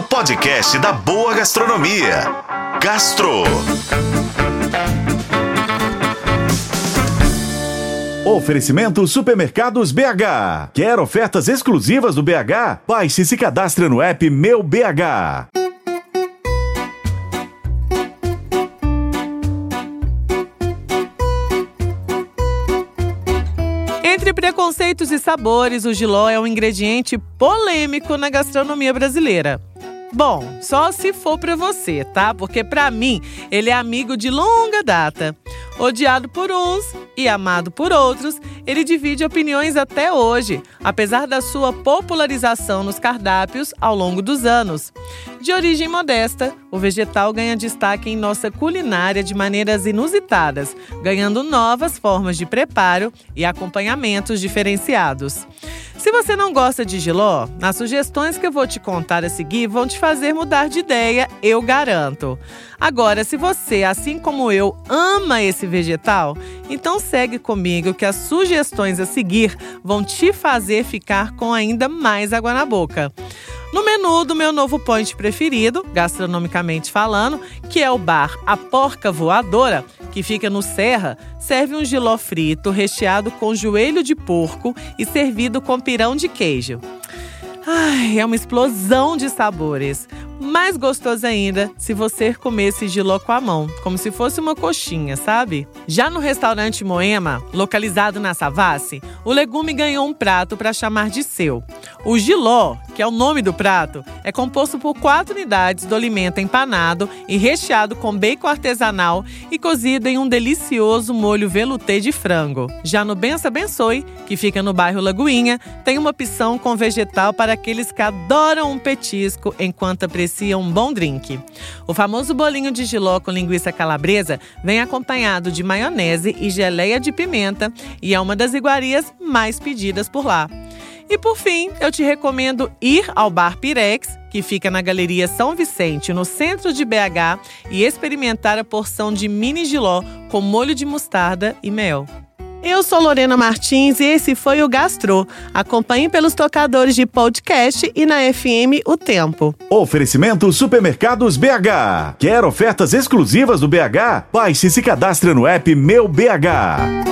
o podcast da boa gastronomia. Gastro. Oferecimento Supermercados BH. Quer ofertas exclusivas do BH? Baixe e se cadastre no app Meu BH. Entre preconceitos e sabores, o giló é um ingrediente polêmico na gastronomia brasileira. Bom, só se for para você, tá? Porque para mim ele é amigo de longa data. Odiado por uns e amado por outros, ele divide opiniões até hoje, apesar da sua popularização nos cardápios ao longo dos anos. De origem modesta, o vegetal ganha destaque em nossa culinária de maneiras inusitadas, ganhando novas formas de preparo e acompanhamentos diferenciados. Se você não gosta de giló, as sugestões que eu vou te contar a seguir vão te fazer mudar de ideia, eu garanto. Agora, se você, assim como eu, ama esse vegetal, então segue comigo que as sugestões a seguir vão te fazer ficar com ainda mais água na boca. No menu do meu novo point preferido, gastronomicamente falando, que é o bar A Porca Voadora, que fica no Serra, serve um giló frito recheado com joelho de porco e servido com pirão de queijo. Ai, é uma explosão de sabores. Mais gostoso ainda se você comer esse giló com a mão, como se fosse uma coxinha, sabe? Já no restaurante Moema, localizado na Savassi, o legume ganhou um prato para chamar de seu. O giló, que é o nome do prato, é composto por quatro unidades do alimento empanado e recheado com bacon artesanal e cozido em um delicioso molho velouté de frango. Já no Bença Abençoe, que fica no bairro Lagoinha, tem uma opção com vegetal para aqueles que adoram um petisco enquanto apreciam um bom drink. O famoso bolinho de giló com linguiça calabresa vem acompanhado de maionese e geleia de pimenta e é uma das iguarias mais pedidas por lá. E por fim, eu te recomendo ir ao Bar Pirex, que fica na Galeria São Vicente, no centro de BH, e experimentar a porção de mini giló com molho de mostarda e mel. Eu sou Lorena Martins e esse foi o Gastro. Acompanhe pelos tocadores de podcast e na FM O Tempo. Oferecimento Supermercados BH. Quer ofertas exclusivas do BH? Baixe e se cadastre no app Meu BH.